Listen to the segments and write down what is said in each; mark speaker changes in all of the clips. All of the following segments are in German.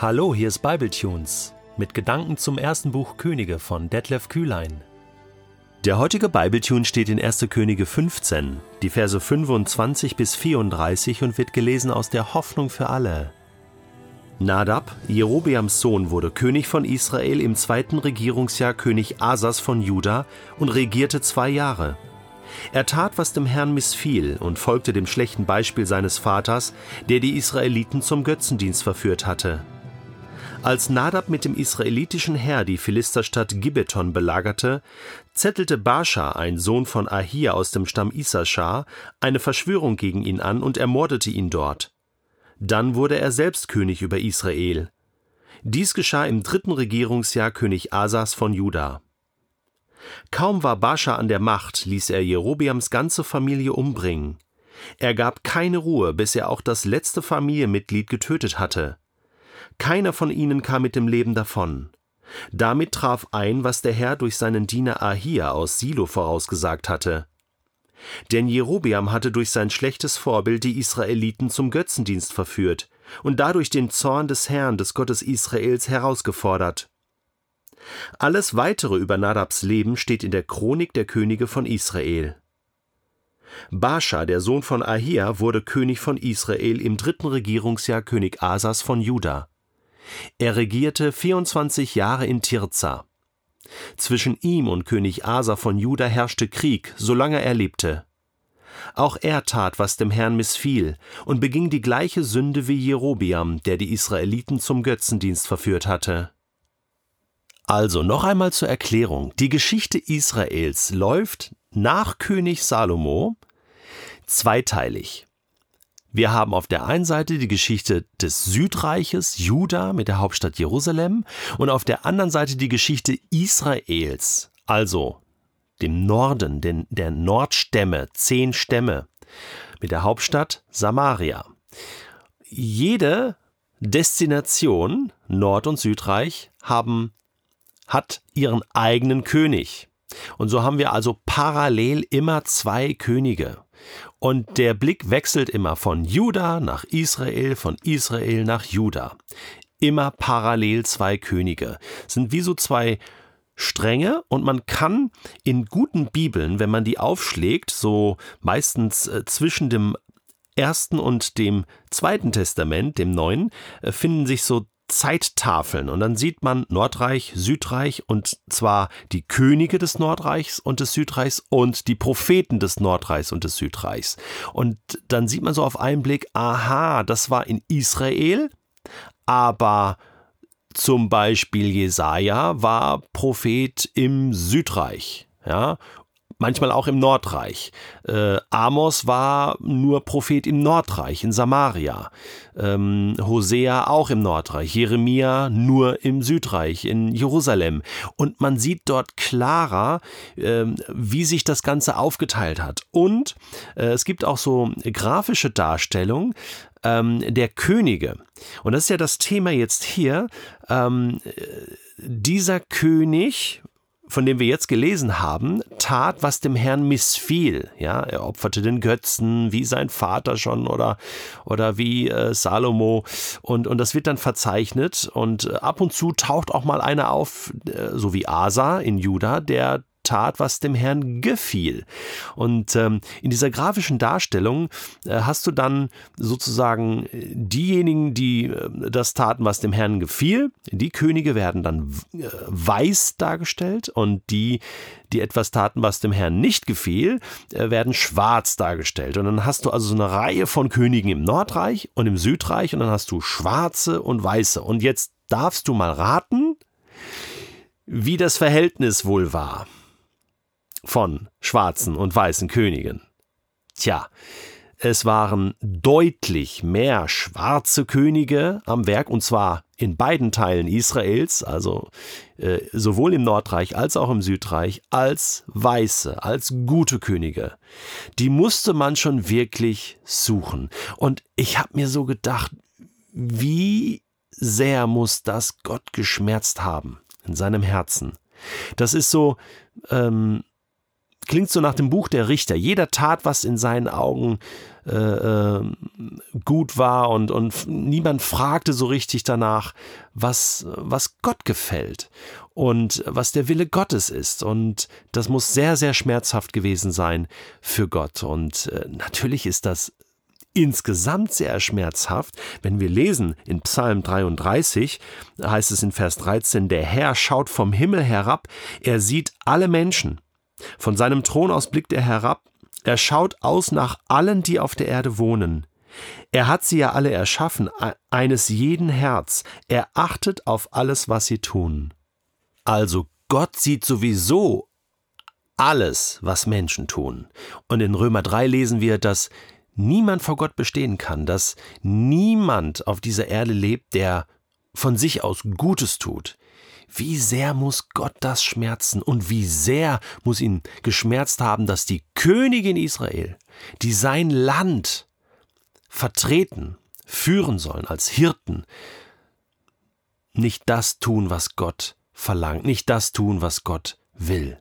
Speaker 1: Hallo, hier ist Bibletunes mit Gedanken zum ersten Buch Könige von Detlef Kühlein. Der heutige Bibletune steht in 1. Könige 15, die Verse 25 bis 34 und wird gelesen aus der Hoffnung für alle. Nadab, Jerobeams Sohn, wurde König von Israel im zweiten Regierungsjahr König Asas von Juda und regierte zwei Jahre. Er tat, was dem Herrn missfiel und folgte dem schlechten Beispiel seines Vaters, der die Israeliten zum Götzendienst verführt hatte. Als Nadab mit dem israelitischen Heer die Philisterstadt Gibeton belagerte, zettelte Baascha, ein Sohn von Ahia aus dem Stamm Issachar, eine Verschwörung gegen ihn an und ermordete ihn dort. Dann wurde er selbst König über Israel. Dies geschah im dritten Regierungsjahr König Asas von Juda. Kaum war Baascha an der Macht, ließ er Jerobeams ganze Familie umbringen. Er gab keine Ruhe, bis er auch das letzte Familienmitglied getötet hatte. Keiner von ihnen kam mit dem Leben davon. Damit traf ein, was der Herr durch seinen Diener Ahia aus Silo vorausgesagt hatte. Denn Jerobeam hatte durch sein schlechtes Vorbild die Israeliten zum Götzendienst verführt und dadurch den Zorn des Herrn, des Gottes Israels, herausgefordert. Alles weitere über Nadabs Leben steht in der Chronik der Könige von Israel. Baascha, der Sohn von Ahia, wurde König von Israel im dritten Regierungsjahr König Asas von Juda. Er regierte 24 Jahre in Tirza. Zwischen ihm und König Asa von Juda herrschte Krieg, solange er lebte. Auch er tat, was dem Herrn missfiel, und beging die gleiche Sünde wie Jerobiam, der die Israeliten zum Götzendienst verführt hatte. Also noch einmal zur Erklärung. Die Geschichte Israels läuft nach König Salomo zweiteilig. Wir haben auf der einen Seite die Geschichte des Südreiches Juda mit der Hauptstadt Jerusalem und auf der anderen Seite die Geschichte Israels, also dem Norden, den, der Nordstämme, zehn Stämme, mit der Hauptstadt Samaria. Jede Destination, Nord- und Südreich, haben, hat ihren eigenen König. Und so haben wir also parallel immer zwei Könige. Und der Blick wechselt immer von Juda nach Israel, von Israel nach Juda. Immer parallel zwei Könige. Sind wie so zwei Stränge und man kann in guten Bibeln, wenn man die aufschlägt, so meistens äh, zwischen dem ersten und dem zweiten Testament, dem neuen, äh, finden sich so Zeittafeln und dann sieht man Nordreich, Südreich und zwar die Könige des Nordreichs und des Südreichs und die Propheten des Nordreichs und des Südreichs. Und dann sieht man so auf einen Blick, aha, das war in Israel, aber zum Beispiel Jesaja war Prophet im Südreich. Ja, manchmal auch im Nordreich. Äh, Amos war nur Prophet im Nordreich, in Samaria. Ähm, Hosea auch im Nordreich. Jeremia nur im Südreich, in Jerusalem. Und man sieht dort klarer, äh, wie sich das Ganze aufgeteilt hat. Und äh, es gibt auch so grafische Darstellungen ähm, der Könige. Und das ist ja das Thema jetzt hier. Ähm, äh, dieser König von dem wir jetzt gelesen haben, tat, was dem Herrn missfiel. Ja, er opferte den Götzen, wie sein Vater schon oder, oder wie äh, Salomo. Und, und das wird dann verzeichnet. Und äh, ab und zu taucht auch mal einer auf, äh, so wie Asa in Juda, der tat, was dem Herrn gefiel. Und ähm, in dieser grafischen Darstellung äh, hast du dann sozusagen äh, diejenigen, die äh, das taten, was dem Herrn gefiel. Die Könige werden dann äh, weiß dargestellt und die, die etwas taten, was dem Herrn nicht gefiel, äh, werden schwarz dargestellt. Und dann hast du also so eine Reihe von Königen im Nordreich und im Südreich und dann hast du schwarze und weiße. Und jetzt darfst du mal raten, wie das Verhältnis wohl war von schwarzen und weißen Königen. Tja, es waren deutlich mehr schwarze Könige am Werk, und zwar in beiden Teilen Israels, also äh, sowohl im Nordreich als auch im Südreich, als weiße, als gute Könige. Die musste man schon wirklich suchen. Und ich habe mir so gedacht, wie sehr muss das Gott geschmerzt haben in seinem Herzen. Das ist so, ähm, klingt so nach dem Buch der Richter. Jeder tat, was in seinen Augen äh, äh, gut war und, und niemand fragte so richtig danach, was, was Gott gefällt und was der Wille Gottes ist. Und das muss sehr, sehr schmerzhaft gewesen sein für Gott. Und äh, natürlich ist das insgesamt sehr schmerzhaft. Wenn wir lesen in Psalm 33, heißt es in Vers 13, der Herr schaut vom Himmel herab, er sieht alle Menschen. Von seinem Thron aus blickt er herab, er schaut aus nach allen, die auf der Erde wohnen. Er hat sie ja alle erschaffen, eines jeden Herz. Er achtet auf alles, was sie tun. Also Gott sieht sowieso alles, was Menschen tun. Und in Römer 3 lesen wir, dass niemand vor Gott bestehen kann, dass niemand auf dieser Erde lebt, der von sich aus Gutes tut. Wie sehr muss Gott das schmerzen und wie sehr muss ihn geschmerzt haben, dass die Königin Israel, die sein Land vertreten, führen sollen als Hirten, nicht das tun, was Gott verlangt, nicht das tun, was Gott will.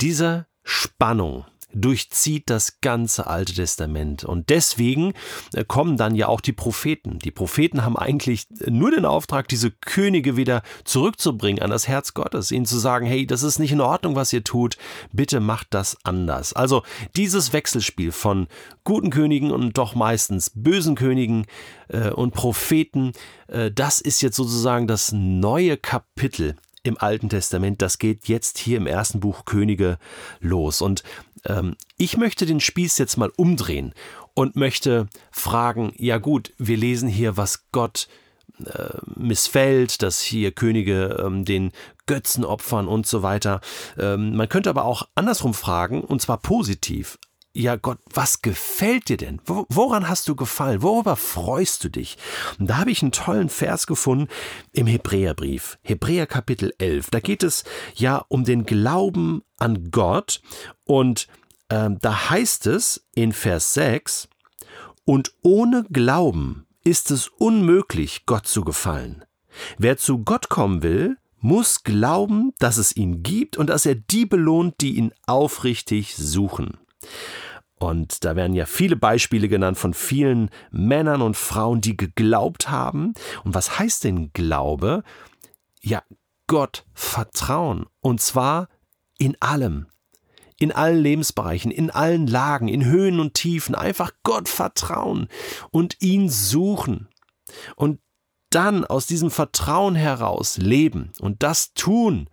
Speaker 1: Diese Spannung durchzieht das ganze Alte Testament. Und deswegen äh, kommen dann ja auch die Propheten. Die Propheten haben eigentlich nur den Auftrag, diese Könige wieder zurückzubringen an das Herz Gottes, ihnen zu sagen, hey, das ist nicht in Ordnung, was ihr tut, bitte macht das anders. Also dieses Wechselspiel von guten Königen und doch meistens bösen Königen äh, und Propheten, äh, das ist jetzt sozusagen das neue Kapitel im Alten Testament. Das geht jetzt hier im ersten Buch Könige los. Und ähm, ich möchte den Spieß jetzt mal umdrehen und möchte fragen, ja gut, wir lesen hier, was Gott äh, missfällt, dass hier Könige ähm, den Götzen opfern und so weiter. Ähm, man könnte aber auch andersrum fragen, und zwar positiv ja Gott, was gefällt dir denn? Woran hast du gefallen? Worüber freust du dich? Und da habe ich einen tollen Vers gefunden im Hebräerbrief, Hebräer Kapitel 11. Da geht es ja um den Glauben an Gott und ähm, da heißt es in Vers 6, und ohne Glauben ist es unmöglich, Gott zu gefallen. Wer zu Gott kommen will, muss glauben, dass es ihn gibt und dass er die belohnt, die ihn aufrichtig suchen. Und da werden ja viele Beispiele genannt von vielen Männern und Frauen, die geglaubt haben. Und was heißt denn Glaube? Ja, Gott vertrauen. Und zwar in allem. In allen Lebensbereichen, in allen Lagen, in Höhen und Tiefen. Einfach Gott vertrauen und ihn suchen. Und dann aus diesem Vertrauen heraus leben und das tun,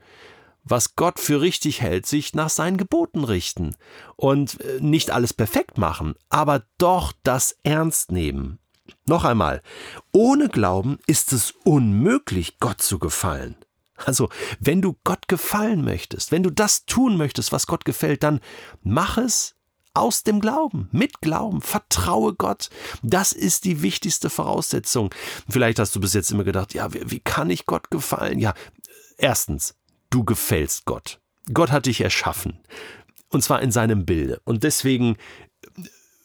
Speaker 1: was Gott für richtig hält, sich nach seinen Geboten richten und äh, nicht alles perfekt machen, aber doch das ernst nehmen. Noch einmal, ohne Glauben ist es unmöglich, Gott zu gefallen. Also, wenn du Gott gefallen möchtest, wenn du das tun möchtest, was Gott gefällt, dann mach es aus dem Glauben, mit Glauben, vertraue Gott. Das ist die wichtigste Voraussetzung. Vielleicht hast du bis jetzt immer gedacht, ja, wie, wie kann ich Gott gefallen? Ja, erstens, du gefällst Gott. Gott hat dich erschaffen. Und zwar in seinem Bilde. Und deswegen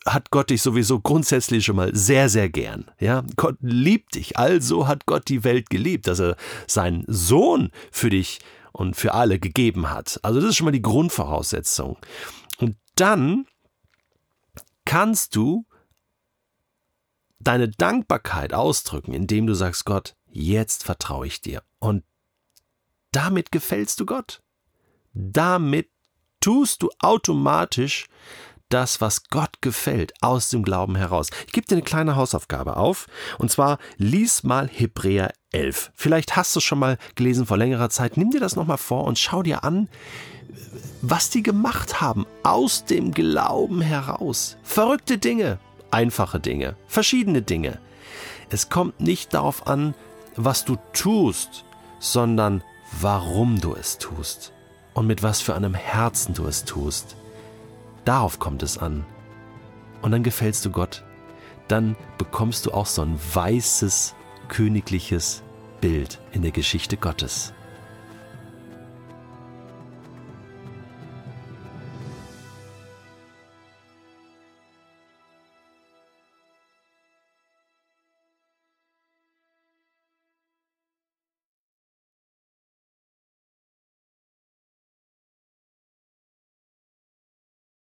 Speaker 1: hat Gott dich sowieso grundsätzlich schon mal sehr, sehr gern. Ja, Gott liebt dich. Also hat Gott die Welt geliebt, dass er seinen Sohn für dich und für alle gegeben hat. Also das ist schon mal die Grundvoraussetzung. Und dann kannst du deine Dankbarkeit ausdrücken, indem du sagst, Gott, jetzt vertraue ich dir. Und damit gefällst du Gott. Damit tust du automatisch das, was Gott gefällt, aus dem Glauben heraus. Ich gebe dir eine kleine Hausaufgabe auf. Und zwar lies mal Hebräer 11. Vielleicht hast du es schon mal gelesen vor längerer Zeit. Nimm dir das nochmal vor und schau dir an, was die gemacht haben aus dem Glauben heraus. Verrückte Dinge, einfache Dinge, verschiedene Dinge. Es kommt nicht darauf an, was du tust, sondern warum du es tust und mit was für einem Herzen du es tust. Darauf kommt es an. Und dann gefällst du Gott. Dann bekommst du auch so ein weißes, königliches Bild in der Geschichte Gottes.